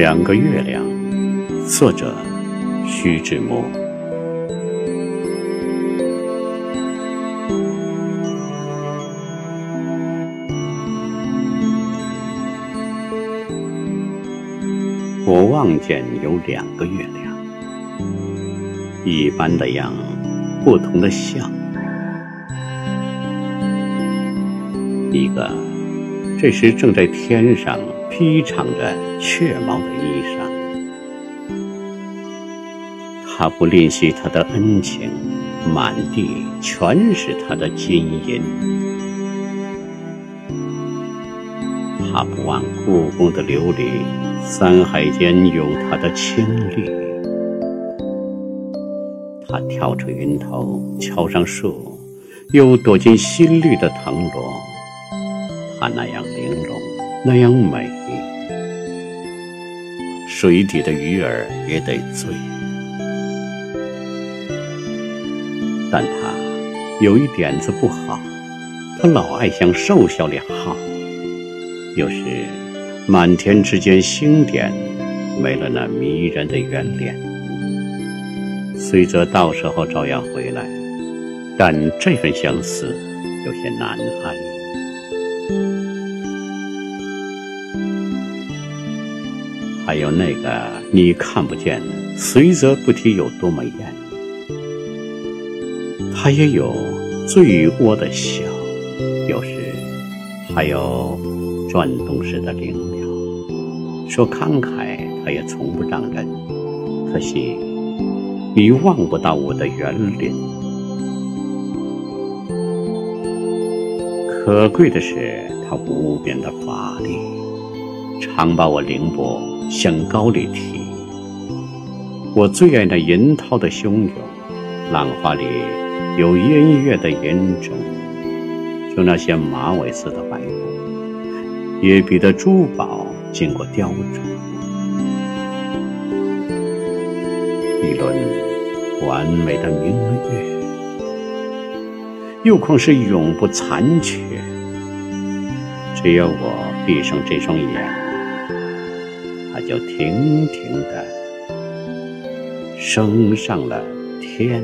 两个月亮，作者徐志摩。我望见有两个月亮，一般的样，不同的相。一个这时正在天上披敞着雀毛的衣裳，他不吝惜他的恩情，满地全是他的金银。他不忘故宫的琉璃，山海间有他的清丽。他跳出云头，敲上树，又躲进新绿的藤萝。他那样玲珑，那样美，水底的鱼儿也得醉。但他有一点子不好，他老爱向瘦小里耗。有时满天之间星点，没了那迷人的圆脸。虽则到时候照样回来，但这份相思有些难挨。还有那个你看不见，随则不提有多么艳。他也有醉窝的笑，有时还有。转动时的灵了，说慷慨，他也从不让人。可惜你望不到我的园林。可贵的是他无边的法力，常把我凌波向高里提。我最爱那银涛的汹涌，浪花里有音乐的吟钟，就那些马尾似的白骨。也比得珠宝经过雕琢，一轮完美的明月，又况是永不残缺。只要我闭上这双眼，它就停停的升上了天。